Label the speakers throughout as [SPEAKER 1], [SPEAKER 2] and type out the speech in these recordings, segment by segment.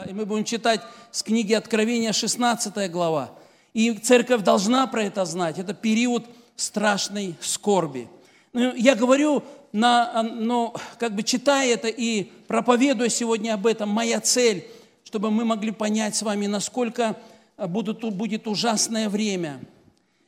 [SPEAKER 1] а, и мы будем читать с книги Откровения 16 глава. И церковь должна про это знать. Это период страшной скорби. Ну, я говорю, на, но как бы читая это и проповедуя сегодня об этом, моя цель, чтобы мы могли понять с вами, насколько будут, будет ужасное время.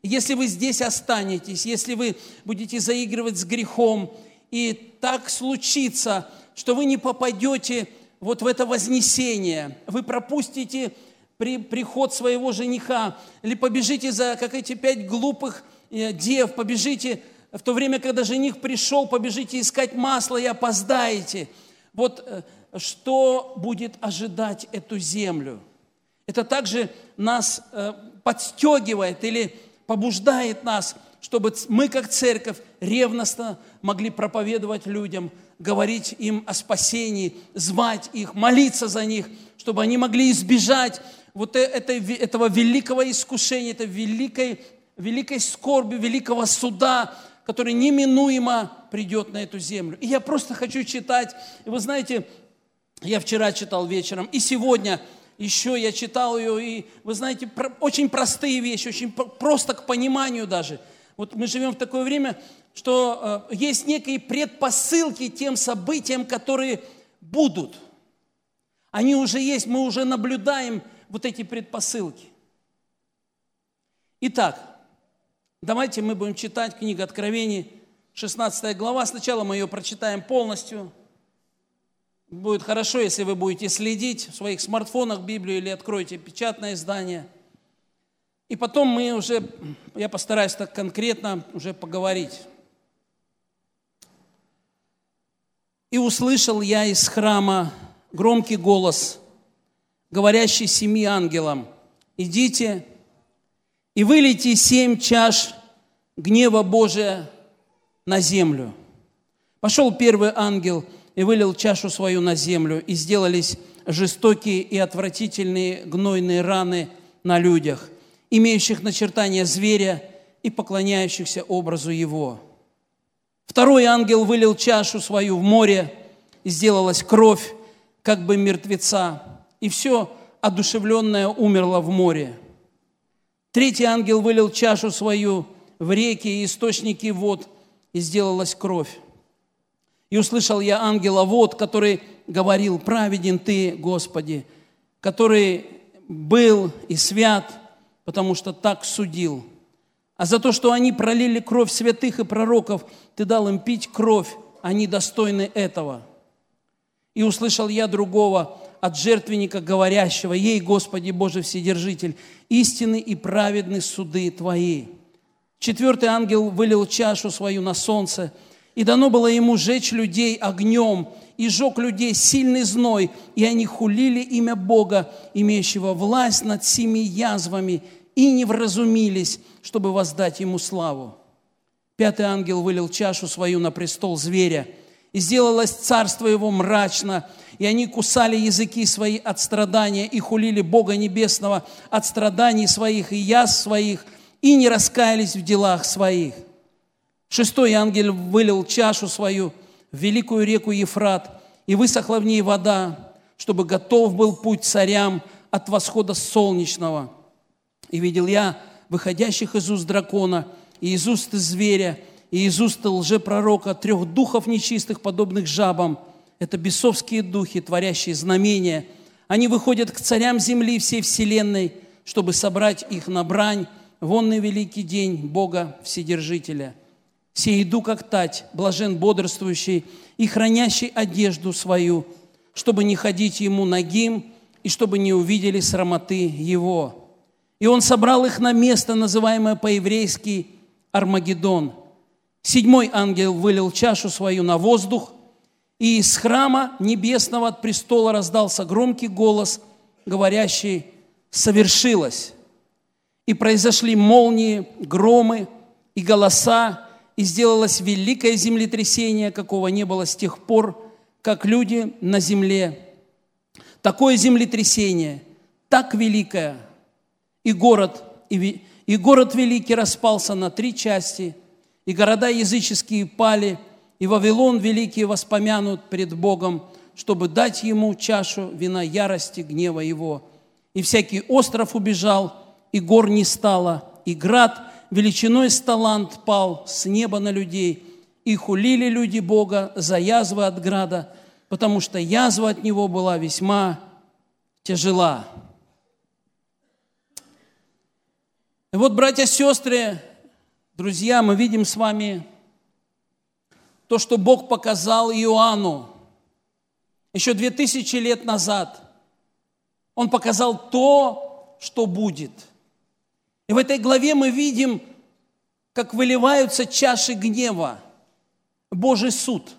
[SPEAKER 1] Если вы здесь останетесь, если вы будете заигрывать с грехом, и так случится, что вы не попадете вот в это вознесение, вы пропустите при, приход своего жениха, или побежите за, как эти пять глупых э, дев, побежите в то время, когда жених пришел, побежите искать масло и опоздаете. Вот э, что будет ожидать эту землю? Это также нас э, подстегивает или побуждает нас, чтобы мы, как церковь, ревностно могли проповедовать людям, говорить им о спасении, звать их, молиться за них, чтобы они могли избежать вот э, этой, этого великого искушения, этой великой, великой скорби, великого суда, который неминуемо придет на эту землю. И я просто хочу читать. И вы знаете, я вчера читал вечером, и сегодня еще я читал ее, и вы знаете, очень простые вещи, очень просто к пониманию даже. Вот мы живем в такое время, что э, есть некие предпосылки тем событиям, которые будут. Они уже есть, мы уже наблюдаем вот эти предпосылки. Итак, Давайте мы будем читать книгу Откровений, 16 глава. Сначала мы ее прочитаем полностью. Будет хорошо, если вы будете следить в своих смартфонах Библию или откроете печатное издание. И потом мы уже, я постараюсь так конкретно уже поговорить. «И услышал я из храма громкий голос, говорящий семи ангелам, «Идите, и вылейте семь чаш гнева Божия на землю. Пошел первый ангел и вылил чашу свою на землю, и сделались жестокие и отвратительные гнойные раны на людях, имеющих начертания зверя и поклоняющихся образу его. Второй ангел вылил чашу свою в море, и сделалась кровь, как бы мертвеца, и все одушевленное умерло в море. Третий ангел вылил чашу свою в реки и источники вод, и сделалась кровь. И услышал я ангела вод, который говорил, праведен ты, Господи, который был и свят, потому что так судил. А за то, что они пролили кровь святых и пророков, ты дал им пить кровь, они достойны этого. И услышал я другого, от жертвенника говорящего, «Ей, Господи Боже Вседержитель, истины и праведны суды Твои». Четвертый ангел вылил чашу свою на солнце, и дано было ему жечь людей огнем, и жег людей сильный зной, и они хулили имя Бога, имеющего власть над семи язвами, и не вразумились, чтобы воздать ему славу. Пятый ангел вылил чашу свою на престол зверя, и сделалось царство его мрачно, и они кусали языки свои от страдания и хулили Бога Небесного от страданий своих и яз своих, и не раскаялись в делах своих. Шестой ангел вылил чашу свою в великую реку Ефрат, и высохла в ней вода, чтобы готов был путь царям от восхода солнечного. И видел я выходящих из уст дракона, и из уст зверя, и из уст лжепророка трех духов нечистых, подобных жабам – это бесовские духи, творящие знамения. Они выходят к царям земли всей вселенной, чтобы собрать их на брань в онный великий день Бога Вседержителя. Все иду, как тать, блажен бодрствующий и хранящий одежду свою, чтобы не ходить ему нагим и чтобы не увидели срамоты его. И он собрал их на место, называемое по-еврейски Армагеддон. Седьмой ангел вылил чашу свою на воздух – и из храма небесного от престола раздался громкий голос, говорящий «совершилось». И произошли молнии, громы и голоса, и сделалось великое землетрясение, какого не было с тех пор, как люди на земле. Такое землетрясение, так великое, и город, и, и город великий распался на три части, и города языческие пали – и Вавилон великий воспомянут пред Богом чтобы дать ему чашу вина ярости, гнева его. И всякий остров убежал, и гор не стало, и град величиной с талант пал с неба на людей, и хулили люди Бога за язвы от града, потому что язва от него была весьма тяжела. И вот, братья и сестры, друзья, мы видим с вами то, что Бог показал Иоанну еще две тысячи лет назад. Он показал то, что будет. И в этой главе мы видим, как выливаются чаши гнева, Божий суд.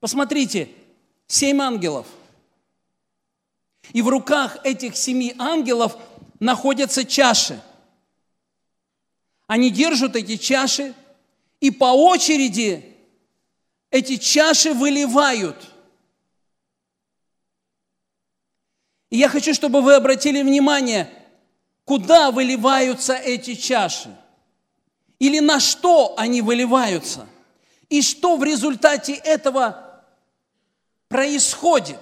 [SPEAKER 1] Посмотрите, семь ангелов. И в руках этих семи ангелов находятся чаши. Они держат эти чаши, и по очереди эти чаши выливают. И я хочу, чтобы вы обратили внимание, куда выливаются эти чаши. Или на что они выливаются. И что в результате этого происходит.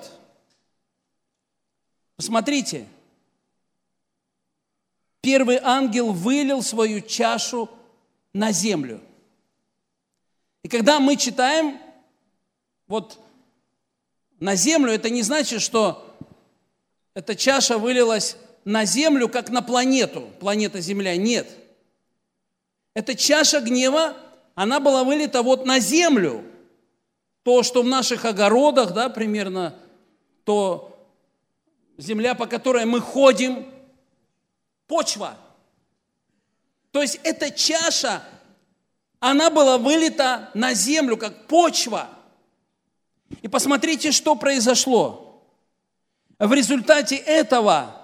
[SPEAKER 1] Посмотрите, первый ангел вылил свою чашу на землю. И когда мы читаем вот на землю, это не значит, что эта чаша вылилась на землю, как на планету, планета Земля. Нет. Эта чаша гнева, она была вылита вот на землю. То, что в наших огородах, да, примерно, то земля, по которой мы ходим, почва. То есть эта чаша, она была вылита на землю, как почва. И посмотрите, что произошло. В результате этого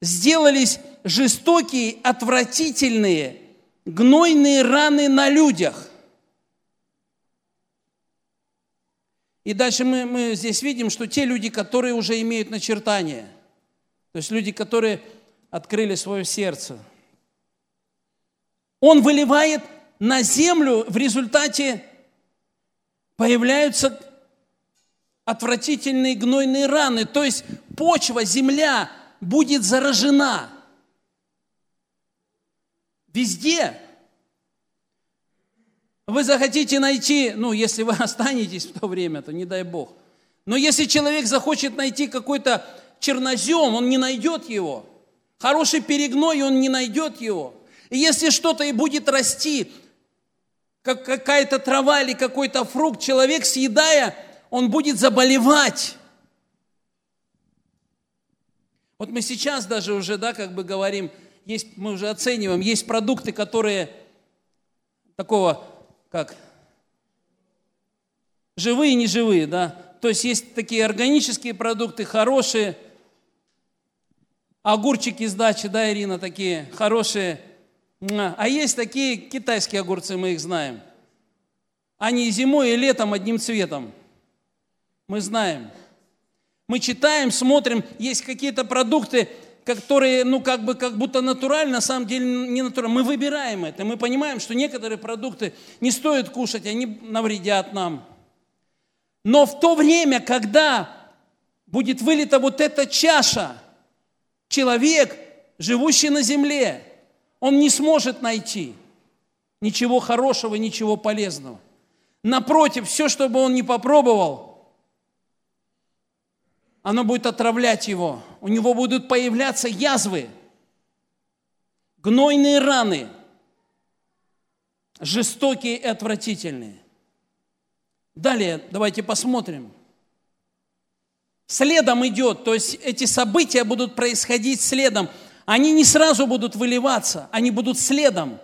[SPEAKER 1] сделались жестокие, отвратительные, гнойные раны на людях. И дальше мы, мы здесь видим, что те люди, которые уже имеют начертания, то есть люди, которые открыли свое сердце, он выливает на землю, в результате появляются отвратительные гнойные раны, то есть почва, земля будет заражена. Везде. Вы захотите найти, ну, если вы останетесь в то время, то не дай Бог. Но если человек захочет найти какой-то чернозем, он не найдет его. Хороший перегной, он не найдет его. И если что-то и будет расти, как какая-то трава или какой-то фрукт, человек, съедая, он будет заболевать. Вот мы сейчас даже уже, да, как бы говорим, есть, мы уже оцениваем, есть продукты, которые такого, как, живые и неживые, да, то есть есть такие органические продукты, хорошие, огурчики с дачи, да, Ирина, такие хорошие, а есть такие китайские огурцы, мы их знаем. Они зимой и летом одним цветом. Мы знаем. Мы читаем, смотрим, есть какие-то продукты, которые, ну, как бы, как будто натуральны, на самом деле не натуральны. Мы выбираем это, мы понимаем, что некоторые продукты не стоит кушать, они навредят нам. Но в то время, когда будет вылита вот эта чаша, человек, живущий на земле, он не сможет найти ничего хорошего, ничего полезного. Напротив, все, что бы он не попробовал – оно будет отравлять его. У него будут появляться язвы, гнойные раны, жестокие и отвратительные. Далее давайте посмотрим. Следом идет, то есть эти события будут происходить следом. Они не сразу будут выливаться, они будут следом.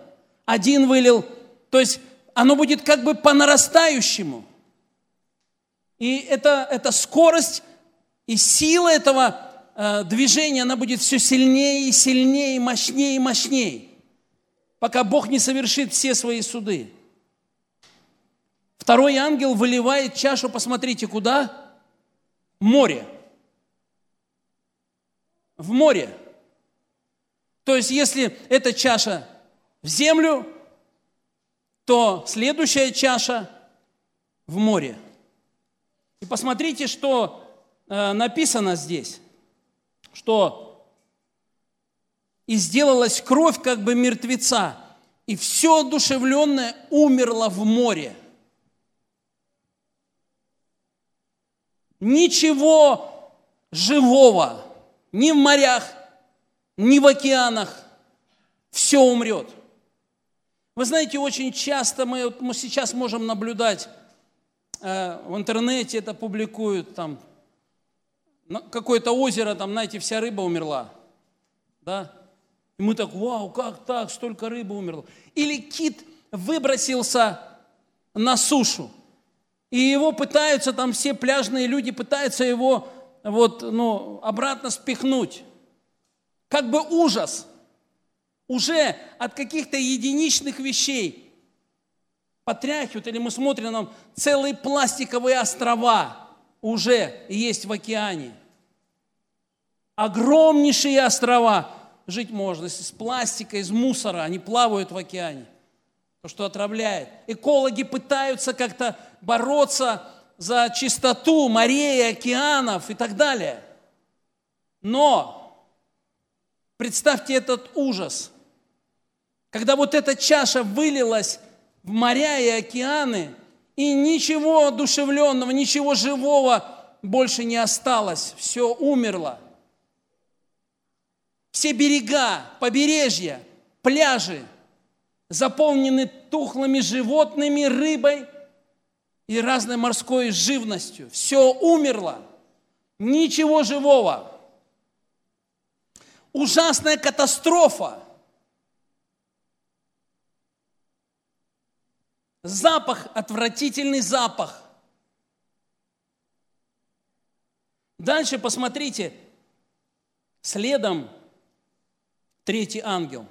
[SPEAKER 1] Один вылил, то есть оно будет как бы по нарастающему. И это, это скорость и сила этого э, движения, она будет все сильнее и сильнее, мощнее и мощнее, пока Бог не совершит все свои суды. Второй ангел выливает чашу, посмотрите, куда? Море. В море. То есть, если эта чаша в землю, то следующая чаша в море. И посмотрите, что э, написано здесь, что и сделалась кровь как бы мертвеца, и все одушевленное умерло в море. Ничего живого ни в морях, ни в океанах, все умрет. Вы знаете, очень часто мы, мы сейчас можем наблюдать, э, в интернете это публикуют, там, какое-то озеро, там, знаете, вся рыба умерла, да, и мы так, вау, как так, столько рыбы умерло. Или кит выбросился на сушу, и его пытаются, там все пляжные люди пытаются его вот, ну, обратно спихнуть. Как бы ужас. Уже от каких-то единичных вещей потряхивают, или мы смотрим, нам целые пластиковые острова уже есть в океане. Огромнейшие острова жить можно из пластика, из мусора, они плавают в океане, то, что отравляет. Экологи пытаются как-то бороться за чистоту морей, океанов и так далее. Но представьте этот ужас, когда вот эта чаша вылилась в моря и океаны, и ничего одушевленного, ничего живого больше не осталось, все умерло. Все берега, побережья, пляжи заполнены тухлыми животными, рыбой и разной морской живностью. Все умерло. Ничего живого. Ужасная катастрофа. Запах, отвратительный запах. Дальше посмотрите, следом третий ангел.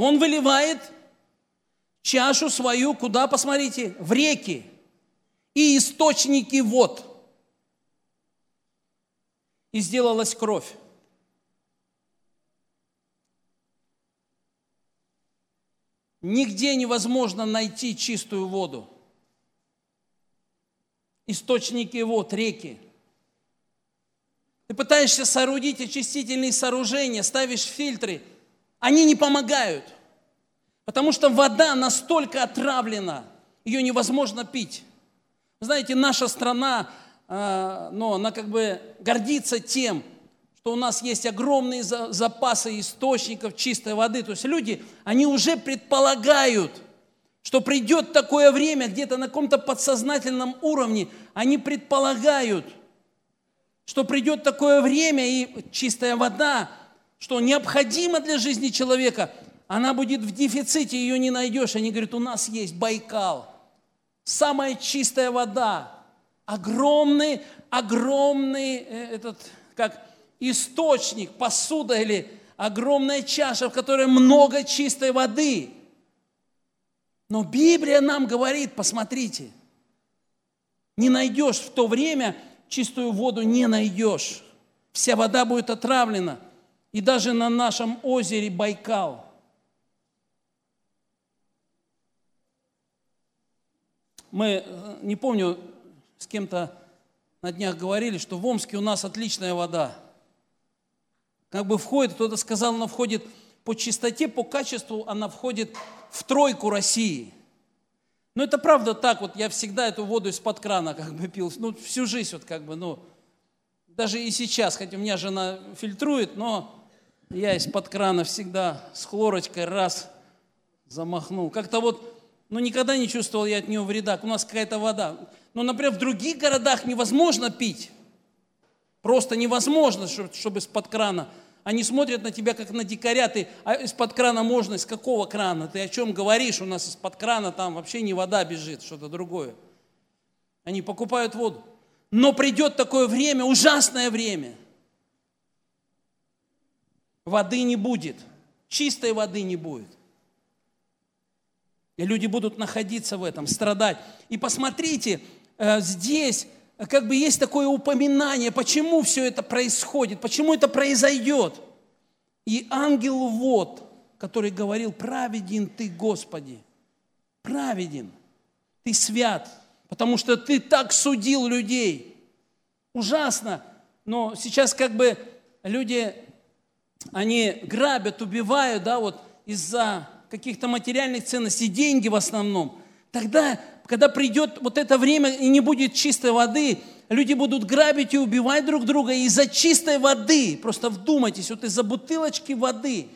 [SPEAKER 1] Он выливает чашу свою куда, посмотрите, в реки и источники вод. И сделалась кровь. Нигде невозможно найти чистую воду. Источники вод, реки. Ты пытаешься соорудить очистительные сооружения, ставишь фильтры, они не помогают – Потому что вода настолько отравлена, ее невозможно пить. знаете, наша страна, э, но она как бы гордится тем, что у нас есть огромные запасы источников чистой воды. То есть люди, они уже предполагают, что придет такое время, где-то на каком-то подсознательном уровне, они предполагают, что придет такое время, и чистая вода, что необходимо для жизни человека – она будет в дефиците, ее не найдешь. Они говорят, у нас есть Байкал, самая чистая вода, огромный, огромный э, этот, как источник, посуда или огромная чаша, в которой много чистой воды. Но Библия нам говорит, посмотрите, не найдешь в то время чистую воду, не найдешь. Вся вода будет отравлена. И даже на нашем озере Байкал – мы, э, не помню, с кем-то на днях говорили, что в Омске у нас отличная вода. Как бы входит, кто-то сказал, она входит по чистоте, по качеству, она входит в тройку России. Но это правда так, вот я всегда эту воду из-под крана как бы пил, ну всю жизнь вот как бы, ну, даже и сейчас, хотя у меня жена фильтрует, но я из-под крана всегда с хлорочкой раз замахнул. Как-то вот но никогда не чувствовал я от нее вреда. У нас какая-то вода. Но, например, в других городах невозможно пить. Просто невозможно, чтобы из-под крана. Они смотрят на тебя, как на дикаря. Ты, а из-под крана можно, из какого крана? Ты о чем говоришь? У нас из-под крана там вообще не вода бежит, что-то другое. Они покупают воду. Но придет такое время, ужасное время. Воды не будет. Чистой воды не будет. И люди будут находиться в этом, страдать. И посмотрите, э, здесь как бы есть такое упоминание, почему все это происходит, почему это произойдет. И ангел вот, который говорил, праведен ты, Господи, праведен, ты свят, потому что ты так судил людей. Ужасно. Но сейчас как бы люди, они грабят, убивают, да, вот из-за каких-то материальных ценностей, деньги в основном. Тогда, когда придет вот это время и не будет чистой воды, люди будут грабить и убивать друг друга из-за чистой воды. Просто вдумайтесь, вот из-за бутылочки воды.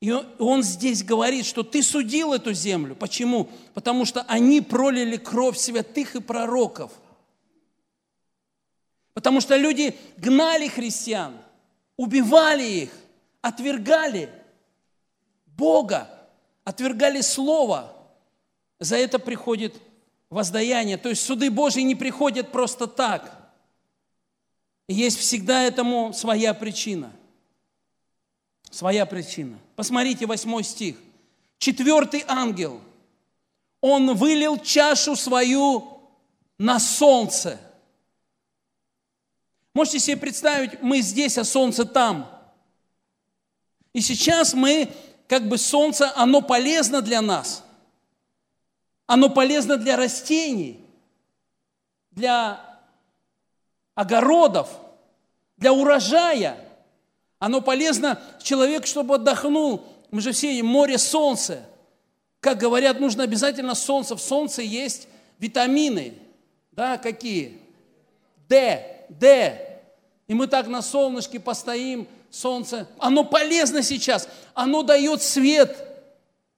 [SPEAKER 1] И он здесь говорит, что ты судил эту землю. Почему? Потому что они пролили кровь святых и пророков. Потому что люди гнали христиан, убивали их, отвергали Бога, отвергали Слово. За это приходит воздаяние. То есть суды Божьи не приходят просто так. есть всегда этому своя причина. Своя причина. Посмотрите восьмой стих. Четвертый ангел, он вылил чашу свою на солнце. Можете себе представить, мы здесь, а солнце там. И сейчас мы, как бы солнце, оно полезно для нас. Оно полезно для растений, для огородов, для урожая. Оно полезно человеку, чтобы отдохнул. Мы же все море, солнце. Как говорят, нужно обязательно солнце. В солнце есть витамины. Да, какие? D, D. И мы так на солнышке постоим, солнце. Оно полезно сейчас. Оно дает свет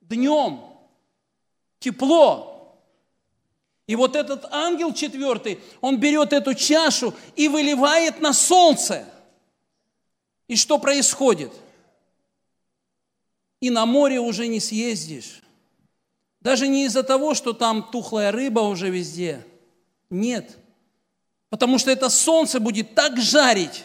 [SPEAKER 1] днем, тепло. И вот этот ангел четвертый, он берет эту чашу и выливает на солнце. И что происходит? И на море уже не съездишь. Даже не из-за того, что там тухлая рыба уже везде. Нет. Потому что это солнце будет так жарить,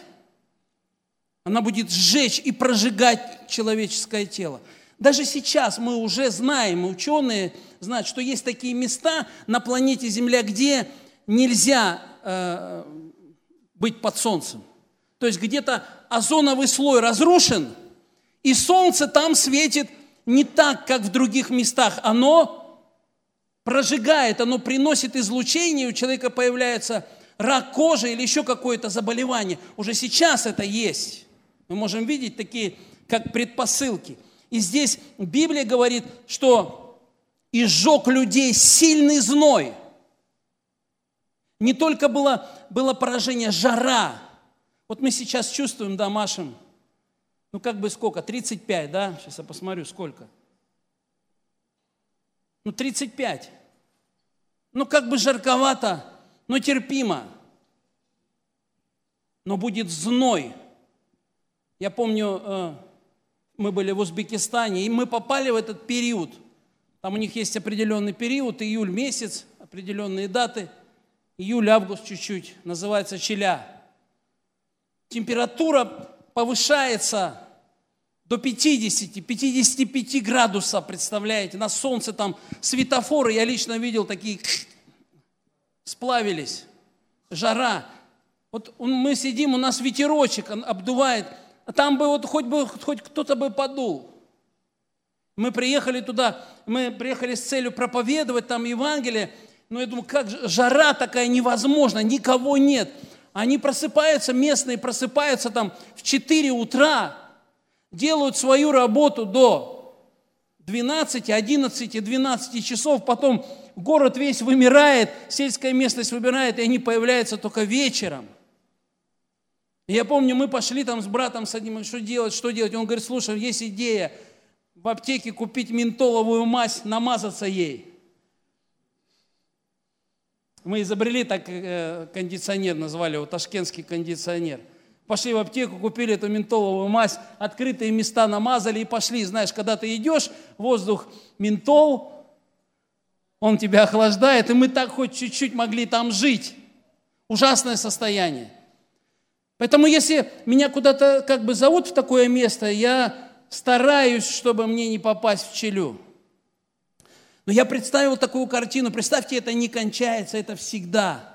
[SPEAKER 1] она будет сжечь и прожигать человеческое тело. Даже сейчас мы уже знаем, ученые знают, что есть такие места на планете Земля, где нельзя э, быть под солнцем. То есть где-то озоновый слой разрушен, и солнце там светит не так, как в других местах. Оно прожигает, оно приносит излучение, у человека появляется рак кожи или еще какое-то заболевание. Уже сейчас это есть. Мы можем видеть такие, как предпосылки. И здесь Библия говорит, что изжег людей сильный зной. Не только было, было поражение, жара. Вот мы сейчас чувствуем, да, Машем, ну как бы сколько, 35, да? Сейчас я посмотрю, сколько. Ну 35. Ну как бы жарковато, но терпимо. Но будет зной. Я помню, э, мы были в Узбекистане, и мы попали в этот период. Там у них есть определенный период, июль месяц, определенные даты. Июль, август чуть-чуть, называется челя. Температура повышается до 50-55 градусов, представляете, на солнце там светофоры, я лично видел такие сплавились, жара. Вот мы сидим, у нас ветерочек обдувает, а там бы вот хоть бы хоть кто-то бы подул. Мы приехали туда, мы приехали с целью проповедовать там Евангелие, но я думаю, как жара такая невозможна, никого нет. Они просыпаются, местные просыпаются там в 4 утра, делают свою работу до 12, 11, 12 часов, потом город весь вымирает, сельская местность вымирает, и они появляются только вечером. Я помню, мы пошли там с братом с одним, что делать, что делать. Он говорит, слушай, есть идея в аптеке купить ментоловую мазь, намазаться ей. Мы изобрели так э, кондиционер, назвали его ташкентский кондиционер. Пошли в аптеку, купили эту ментоловую мазь, открытые места намазали и пошли. Знаешь, когда ты идешь, воздух ментол, он тебя охлаждает, и мы так хоть чуть-чуть могли там жить. Ужасное состояние. Поэтому если меня куда-то как бы зовут в такое место, я стараюсь, чтобы мне не попасть в челю. Но я представил такую картину. Представьте, это не кончается, это всегда.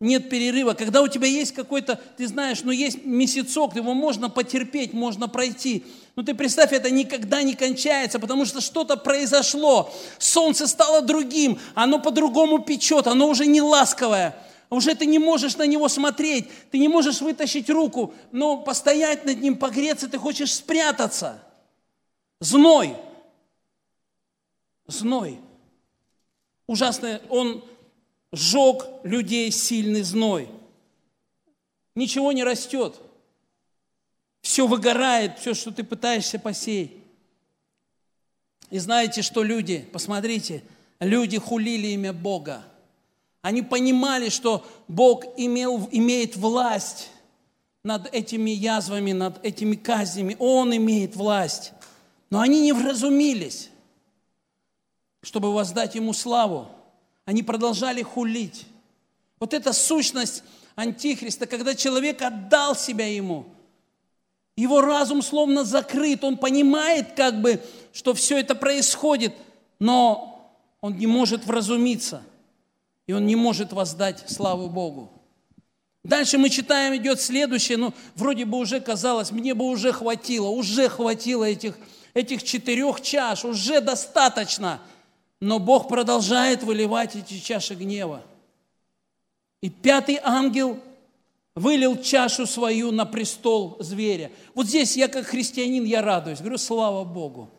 [SPEAKER 1] Нет перерыва. Когда у тебя есть какой-то, ты знаешь, ну есть месяцок, его можно потерпеть, можно пройти. Ну ты представь, это никогда не кончается, потому что что-то произошло. Солнце стало другим, оно по-другому печет, оно уже не ласковое. Уже ты не можешь на него смотреть, ты не можешь вытащить руку, но постоять над ним, погреться, ты хочешь спрятаться. Зной. Зной. Ужасный, он сжег людей сильный зной. Ничего не растет. Все выгорает, все, что ты пытаешься посеять. И знаете, что люди, посмотрите, люди хулили имя Бога. Они понимали, что Бог имел, имеет власть над этими язвами, над этими казнями. Он имеет власть. Но они не вразумились, чтобы воздать Ему славу. Они продолжали хулить. Вот эта сущность Антихриста, когда человек отдал себя Ему – его разум словно закрыт, он понимает как бы, что все это происходит, но он не может вразумиться, и он не может воздать славу Богу. Дальше мы читаем, идет следующее, ну, вроде бы уже казалось, мне бы уже хватило, уже хватило этих, этих четырех чаш, уже достаточно. Но Бог продолжает выливать эти чаши гнева. И пятый ангел вылил чашу свою на престол зверя. Вот здесь я как христианин, я радуюсь. Говорю, слава Богу.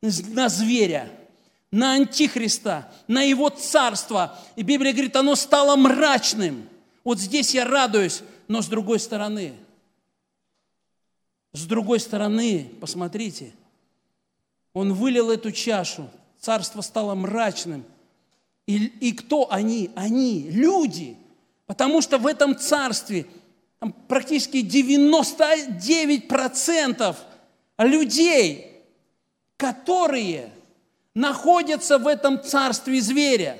[SPEAKER 1] На зверя, на антихриста, на его царство. И Библия говорит, оно стало мрачным. Вот здесь я радуюсь, но с другой стороны, с другой стороны, посмотрите, он вылил эту чашу, царство стало мрачным. И, и кто они? Они, люди – Потому что в этом царстве там, практически 99% людей, которые находятся в этом царстве зверя.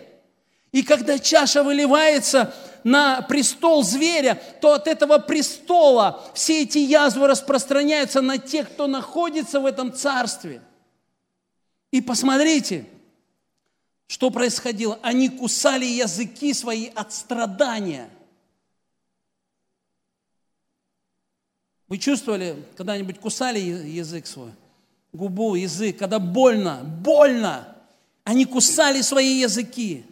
[SPEAKER 1] И когда чаша выливается на престол зверя, то от этого престола все эти язвы распространяются на тех, кто находится в этом царстве. И посмотрите – что происходило? Они кусали языки свои от страдания. Вы чувствовали, когда-нибудь кусали язык свой? Губу, язык, когда больно, больно. Они кусали свои языки.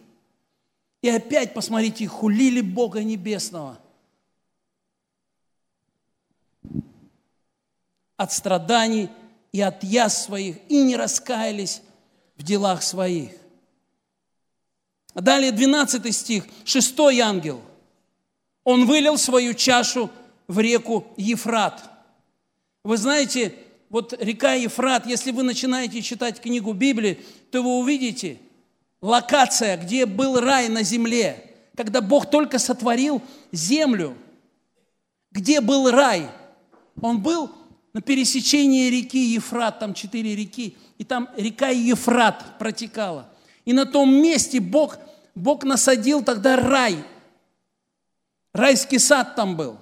[SPEAKER 1] И опять, посмотрите, хулили Бога Небесного. От страданий и от яз своих, и не раскаялись в делах своих. Далее 12 стих, 6 ангел. Он вылил свою чашу в реку Ефрат. Вы знаете, вот река Ефрат, если вы начинаете читать книгу Библии, то вы увидите локация, где был рай на земле, когда Бог только сотворил землю. Где был рай? Он был на пересечении реки Ефрат, там четыре реки, и там река Ефрат протекала – и на том месте Бог, Бог насадил тогда рай. Райский сад там был.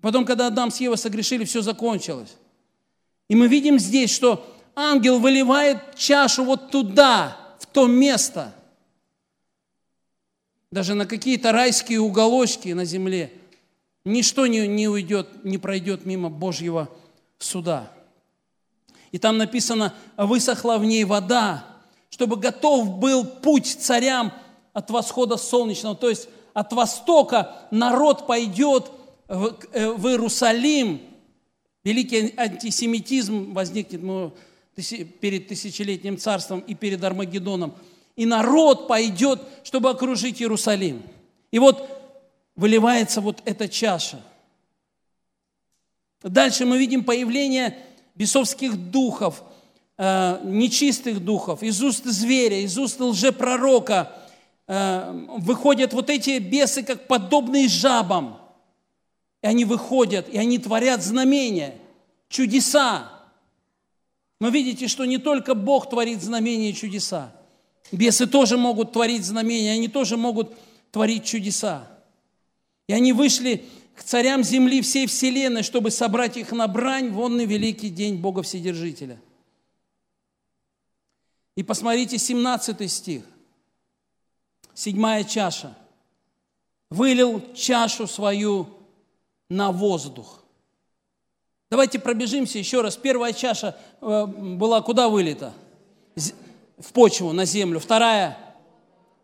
[SPEAKER 1] Потом, когда Адам с Евой согрешили, все закончилось. И мы видим здесь, что ангел выливает чашу вот туда, в то место. Даже на какие-то райские уголочки на земле. Ничто не, не уйдет, не пройдет мимо Божьего суда. И там написано, высохла в ней вода, чтобы готов был путь царям от восхода солнечного, то есть от востока народ пойдет в, э, в Иерусалим. Великий антисемитизм возникнет ну, перед тысячелетним царством и перед Армагеддоном. И народ пойдет, чтобы окружить Иерусалим. И вот выливается вот эта чаша. Дальше мы видим появление бесовских духов – э, нечистых духов, из уст зверя, из уст лжепророка э, выходят вот эти бесы, как подобные жабам. И они выходят, и они творят знамения, чудеса. Но видите, что не только Бог творит знамения и чудеса. Бесы тоже могут творить знамения, они тоже могут творить чудеса. И они вышли к царям земли всей вселенной, чтобы собрать их на брань в онный великий день Бога Вседержителя. И посмотрите 17 стих, седьмая чаша. Вылил чашу свою на воздух. Давайте пробежимся еще раз. Первая чаша э, была куда вылита? В почву, на землю. Вторая –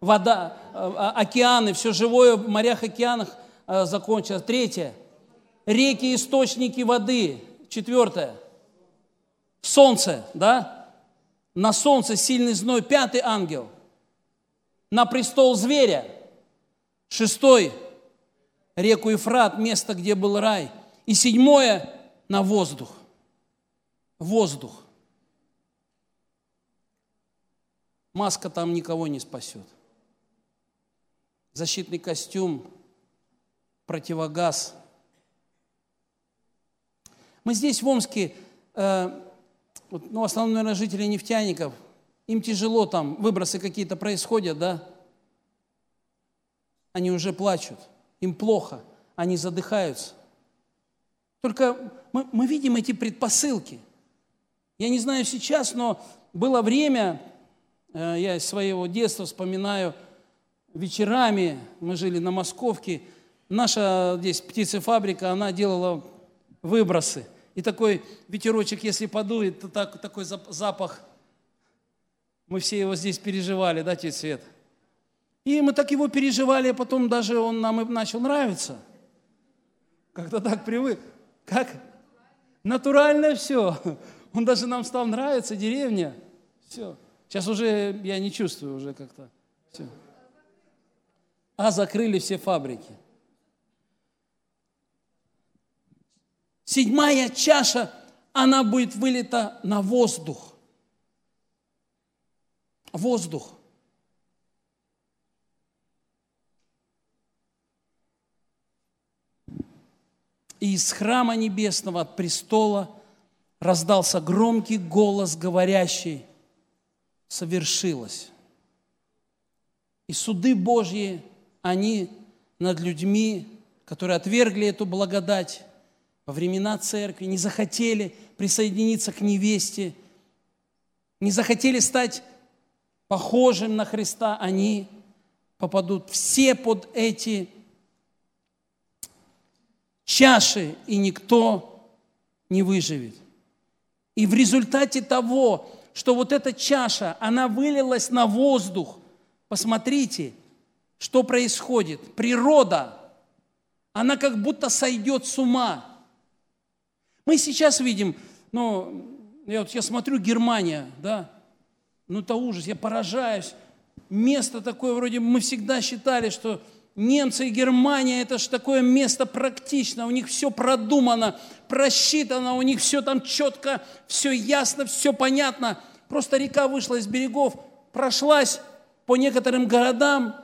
[SPEAKER 1] вода, э, океаны, все живое в морях, океанах закончилось. Третья – реки, источники воды. Четвертое – солнце, да? На солнце сильный зной. Пятый ангел – на престол зверя. Шестой – реку Ефрат, место, где был рай. И седьмое – на воздух. Воздух. Маска там никого не спасет. Защитный костюм, противогаз. Мы здесь в Омске, э, ну, в основном, наверное, жители нефтяников, им тяжело там, выбросы какие-то происходят, да? Они уже плачут, им плохо, они задыхаются. Только мы, мы видим эти предпосылки. Я не знаю сейчас, но было время, э, я из своего детства вспоминаю, вечерами мы жили на Московке, наша здесь птицефабрика, она делала выбросы. И такой ветерочек, если подует, то так, такой запах, мы все его здесь переживали, да, тетя Свет? И мы так его переживали, а потом даже он нам и начал нравиться. Как-то так привык. Как? Натурально все. Он даже нам стал нравиться, деревня. Все. Сейчас уже я не чувствую уже как-то. Все. А закрыли все фабрики. Седьмая чаша, она будет вылита на воздух. Воздух. и из храма небесного, от престола, раздался громкий голос, говорящий, совершилось. И суды Божьи, они над людьми, которые отвергли эту благодать во времена церкви, не захотели присоединиться к невесте, не захотели стать похожим на Христа, они попадут все под эти чаши, и никто не выживет. И в результате того, что вот эта чаша, она вылилась на воздух, посмотрите, что происходит. Природа, она как будто сойдет с ума. Мы сейчас видим, ну, я, вот, я смотрю Германия, да, ну это ужас, я поражаюсь. Место такое, вроде мы всегда считали, что Немцы и Германия – это же такое место практично, у них все продумано, просчитано, у них все там четко, все ясно, все понятно. Просто река вышла из берегов, прошлась по некоторым городам,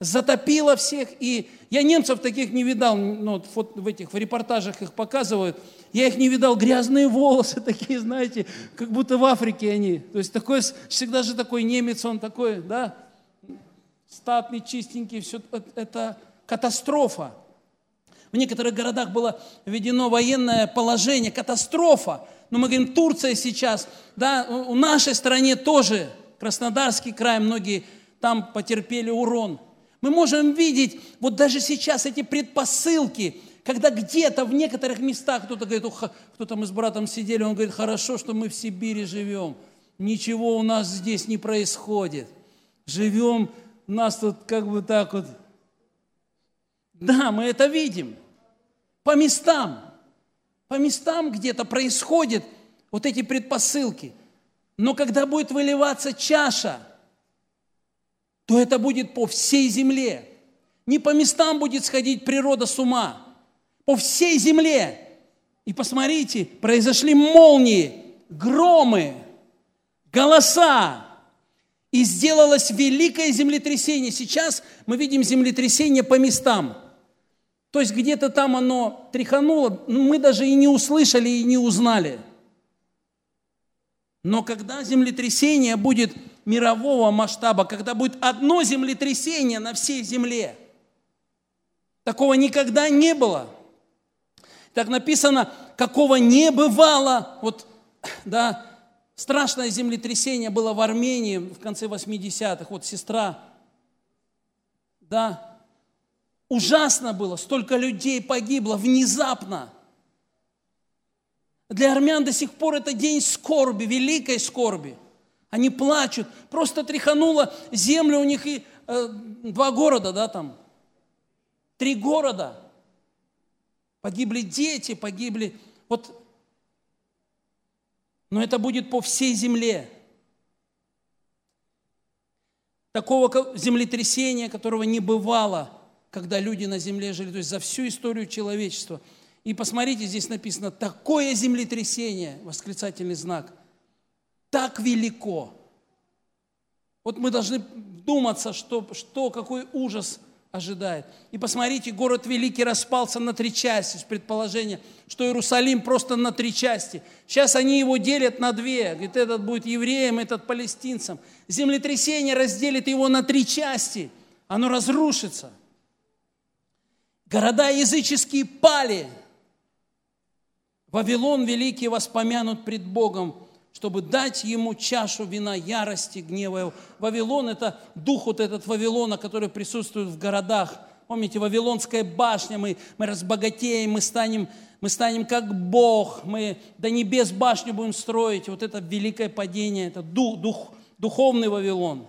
[SPEAKER 1] затопила всех. И я немцев таких не видал, ну, вот в этих в репортажах их показывают. Я их не видал, грязные волосы такие, знаете, как будто в Африке они. То есть такой, всегда же такой немец, он такой, да, статный, чистенький, все это катастрофа. В некоторых городах было введено военное положение, катастрофа. Но мы говорим, Турция сейчас, да, у нашей стране тоже, Краснодарский край, многие там потерпели урон. Мы можем видеть вот даже сейчас эти предпосылки, когда где-то в некоторых местах кто-то говорит, кто там с братом сидели, он говорит, хорошо, что мы в Сибири живем, ничего у нас здесь не происходит. Живем нас тут как бы так вот... Да, мы это видим. По местам. По местам где-то происходят вот эти предпосылки. Но когда будет выливаться чаша, то это будет по всей земле. Не по местам будет сходить природа с ума. По всей земле. И посмотрите, произошли молнии, громы, голоса, и сделалось великое землетрясение. Сейчас мы видим землетрясение по местам. То есть где-то там оно тряхануло, мы даже и не услышали, и не узнали. Но когда землетрясение будет мирового масштаба, когда будет одно землетрясение на всей земле, такого никогда не было. Так написано, какого не бывало, вот, да, Страшное землетрясение было в Армении в конце 80-х. Вот сестра, да, ужасно было, столько людей погибло внезапно. Для армян до сих пор это день скорби, великой скорби. Они плачут. Просто тряхануло землю у них и э, два города, да, там. Три города. Погибли дети, погибли. Вот. Но это будет по всей земле. Такого землетрясения, которого не бывало, когда люди на земле жили, то есть за всю историю человечества. И посмотрите, здесь написано, такое землетрясение, восклицательный знак, так велико. Вот мы должны думаться, что, что какой ужас ожидает. И посмотрите, город великий распался на три части, с предположения, что Иерусалим просто на три части. Сейчас они его делят на две. Говорит, этот будет евреем, этот палестинцам. Землетрясение разделит его на три части. Оно разрушится. Города языческие пали. Вавилон великий воспомянут пред Богом – чтобы дать ему чашу вина ярости, гнева его. Вавилон – это дух вот этот Вавилона, который присутствует в городах. Помните, Вавилонская башня, мы, мы разбогатеем, мы станем, мы станем как Бог, мы до небес башню будем строить. Вот это великое падение, это дух, дух, духовный Вавилон.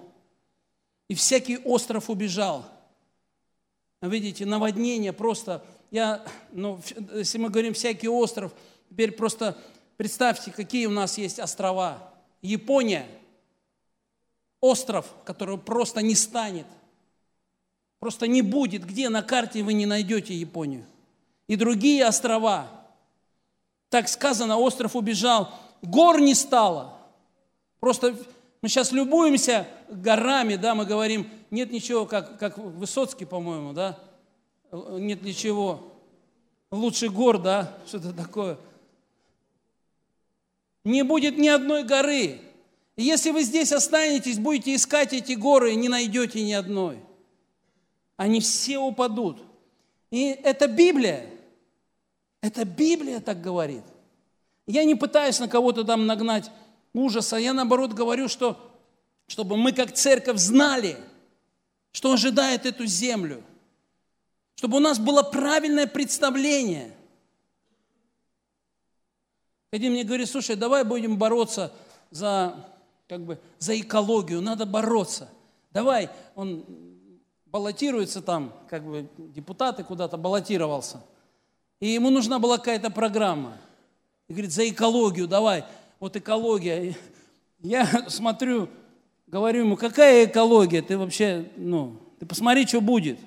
[SPEAKER 1] И всякий остров убежал. Видите, наводнение просто, я, ну, если мы говорим всякий остров, теперь просто Представьте, какие у нас есть острова. Япония, остров, который просто не станет, просто не будет. Где на карте вы не найдете Японию? И другие острова. Так сказано, остров убежал, гор не стало. Просто мы сейчас любуемся горами, да, мы говорим, нет ничего, как, как Высоцкий, по-моему, да, нет ничего. Лучше гор, да, что-то такое – не будет ни одной горы. И если вы здесь останетесь, будете искать эти горы, не найдете ни одной. Они все упадут. И это Библия. Это Библия так говорит. Я не пытаюсь на кого-то там нагнать ужаса. Я наоборот говорю, что чтобы мы как церковь знали, что ожидает эту землю. Чтобы у нас было правильное представление – один мне говорит, слушай, давай будем бороться за, как бы, за экологию, надо бороться. Давай, он баллотируется там, как бы депутаты куда-то баллотировался. И ему нужна была какая-то программа. И говорит, за экологию давай, вот экология. Я смотрю, говорю ему, какая экология? Ты вообще, ну, ты посмотри, что будет.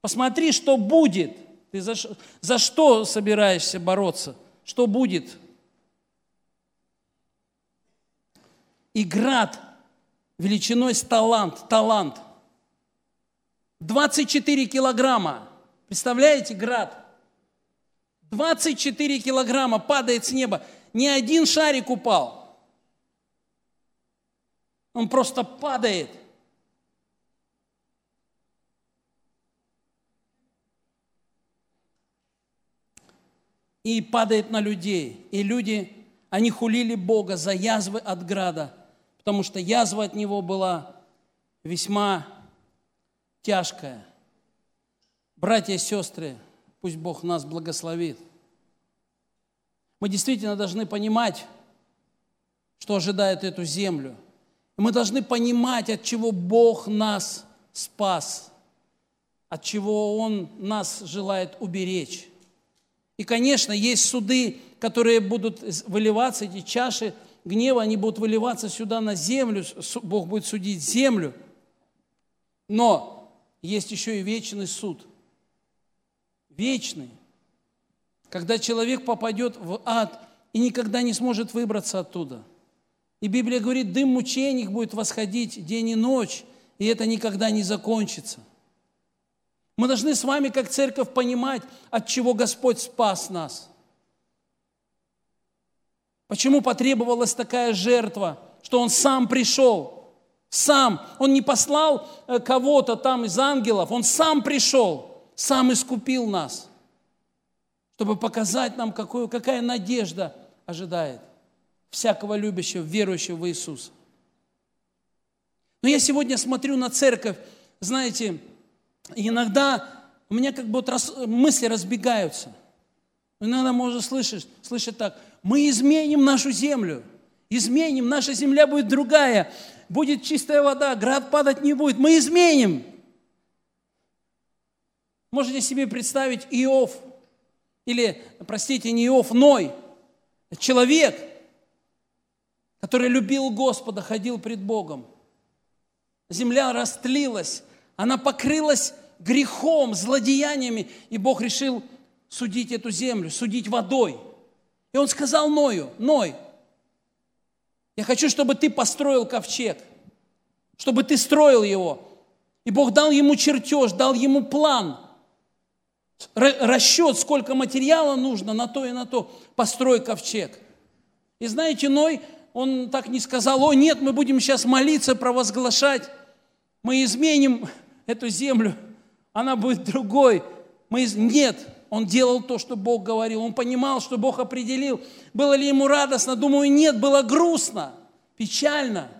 [SPEAKER 1] Посмотри, что будет. Ты за, за что собираешься бороться? Что будет? И град величиной с талант, талант. 24 килограмма. Представляете, град? 24 килограмма падает с неба. Ни один шарик упал. Он просто падает. И падает на людей. И люди, они хулили Бога за язвы от града – потому что язва от него была весьма тяжкая. Братья и сестры, пусть Бог нас благословит. Мы действительно должны понимать, что ожидает эту землю. Мы должны понимать, от чего Бог нас спас, от чего Он нас желает уберечь. И, конечно, есть суды, которые будут выливаться, эти чаши – гнева, они будут выливаться сюда на землю, Бог будет судить землю. Но есть еще и вечный суд. Вечный. Когда человек попадет в ад и никогда не сможет выбраться оттуда. И Библия говорит, дым мучений будет восходить день и ночь, и это никогда не закончится. Мы должны с вами, как церковь, понимать, от чего Господь спас нас – Почему потребовалась такая жертва, что Он сам пришел? Сам. Он не послал э, кого-то там из ангелов, Он сам пришел, сам искупил нас, чтобы показать нам, какую, какая надежда ожидает всякого любящего, верующего в Иисуса. Но я сегодня смотрю на церковь, знаете, иногда у меня как бы мысли разбегаются. иногда можно слышать, слышать так, мы изменим нашу землю, изменим, наша земля будет другая, будет чистая вода, град падать не будет, мы изменим. Можете себе представить Иов, или, простите, не Иов, Ной, человек, который любил Господа, ходил пред Богом. Земля растлилась, она покрылась грехом, злодеяниями, и Бог решил судить эту землю, судить водой. И он сказал Ною, Ной, я хочу, чтобы ты построил ковчег, чтобы ты строил его. И Бог дал ему чертеж, дал ему план, расчет, сколько материала нужно на то и на то. Построй ковчег. И знаете, Ной, он так не сказал, о нет, мы будем сейчас молиться, провозглашать, мы изменим эту землю, она будет другой. Мы из... Нет, он делал то, что Бог говорил. Он понимал, что Бог определил. Было ли ему радостно? Думаю, нет, было грустно, печально,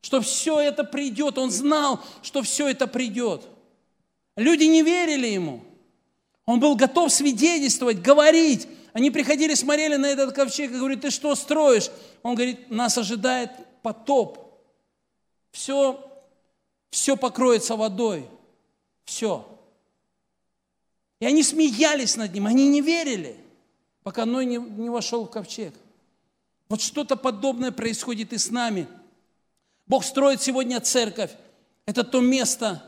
[SPEAKER 1] что все это придет. Он знал, что все это придет. Люди не верили ему. Он был готов свидетельствовать, говорить. Они приходили, смотрели на этот ковчег и говорят, ты что строишь? Он говорит, нас ожидает потоп. Все, все покроется водой. Все. И они смеялись над ним, они не верили, пока Ной не, не вошел в ковчег. Вот что-то подобное происходит и с нами. Бог строит сегодня церковь. Это то место,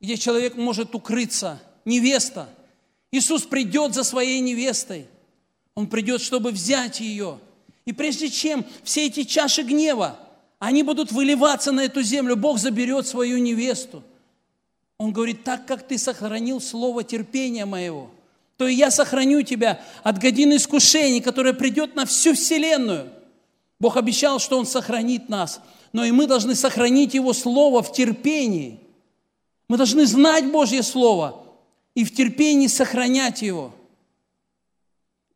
[SPEAKER 1] где человек может укрыться. Невеста. Иисус придет за своей невестой. Он придет, чтобы взять ее. И прежде чем все эти чаши гнева, они будут выливаться на эту землю, Бог заберет свою невесту – он говорит, так как ты сохранил слово терпения моего, то и я сохраню тебя от годины искушений, которая придет на всю вселенную. Бог обещал, что Он сохранит нас, но и мы должны сохранить Его Слово в терпении. Мы должны знать Божье Слово и в терпении сохранять его.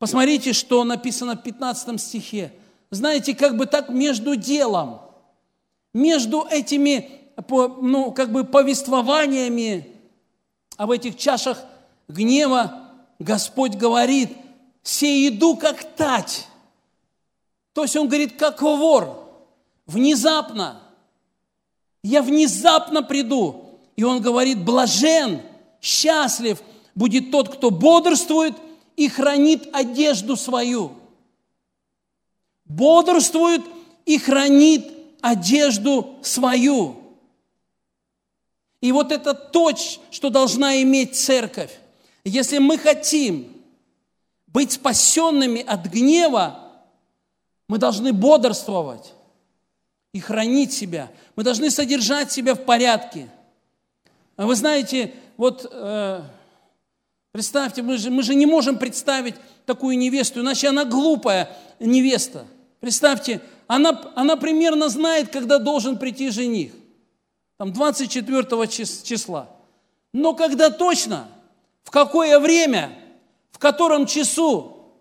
[SPEAKER 1] Посмотрите, что написано в 15 стихе. Знаете, как бы так между делом, между этими ну, как бы повествованиями об этих чашах гнева Господь говорит, «Се иду, как тать». То есть Он говорит, как вор, внезапно. Я внезапно приду. И Он говорит, блажен, счастлив будет тот, кто бодрствует и хранит одежду свою. Бодрствует и хранит одежду свою. И вот это то, что должна иметь церковь. Если мы хотим быть спасенными от гнева, мы должны бодрствовать и хранить себя. Мы должны содержать себя в порядке. А вы знаете, вот э, представьте, мы же, мы же не можем представить такую невесту, иначе она глупая невеста. Представьте, она, она примерно знает, когда должен прийти жених там 24 числа. Но когда точно, в какое время, в котором часу,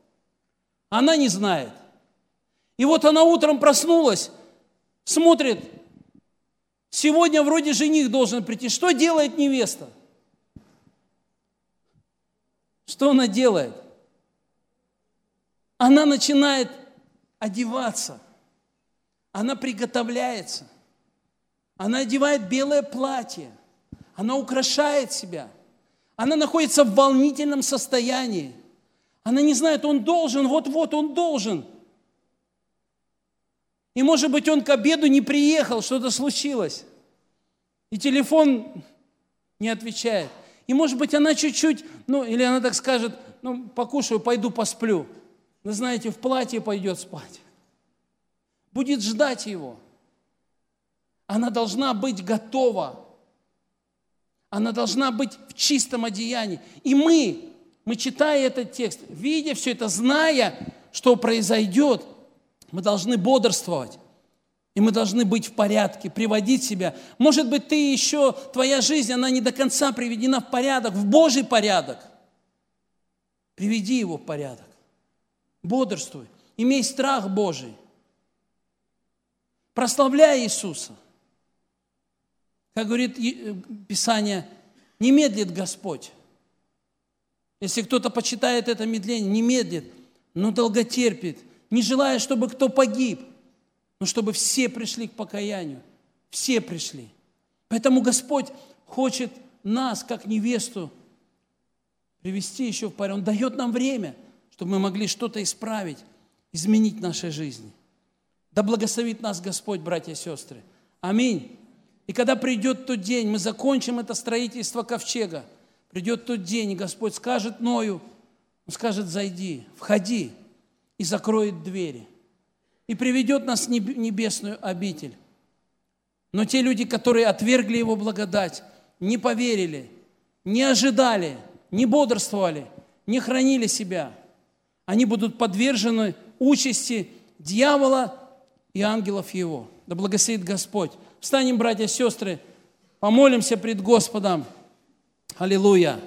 [SPEAKER 1] она не знает. И вот она утром проснулась, смотрит, сегодня вроде жених должен прийти. Что делает невеста? Что она делает? Она начинает одеваться, она приготовляется – она одевает белое платье. Она украшает себя. Она находится в волнительном состоянии. Она не знает, он должен, вот-вот он должен. И может быть он к обеду не приехал, что-то случилось. И телефон не отвечает. И может быть она чуть-чуть, ну или она так скажет, ну покушаю, пойду посплю. Вы знаете, в платье пойдет спать. Будет ждать его. Она должна быть готова. Она должна быть в чистом одеянии. И мы, мы читая этот текст, видя все это, зная, что произойдет, мы должны бодрствовать. И мы должны быть в порядке, приводить себя. Может быть, ты еще, твоя жизнь, она не до конца приведена в порядок, в Божий порядок. Приведи его в порядок. Бодрствуй. Имей страх Божий. Прославляй Иисуса. Как говорит э, Писание, не медлит Господь. Если кто-то почитает это медление, не медлит, но долготерпит, не желая, чтобы кто погиб, но чтобы все пришли к покаянию. Все пришли. Поэтому Господь хочет нас, как невесту, привести еще в порядок. Он дает нам время, чтобы мы могли что-то исправить, изменить нашей жизни. Да благословит нас Господь, братья и сестры. Аминь. И когда придет тот день, мы закончим это строительство ковчега, придет тот день, и Господь скажет Ною, Он скажет, зайди, входи, и закроет двери, и приведет нас в небесную обитель. Но те люди, которые отвергли Его благодать, не поверили, не ожидали, не бодрствовали, не хранили себя, они будут подвержены участи дьявола и ангелов его. Да благословит Господь. Встанем, братья и сестры, помолимся пред Господом. Аллилуйя.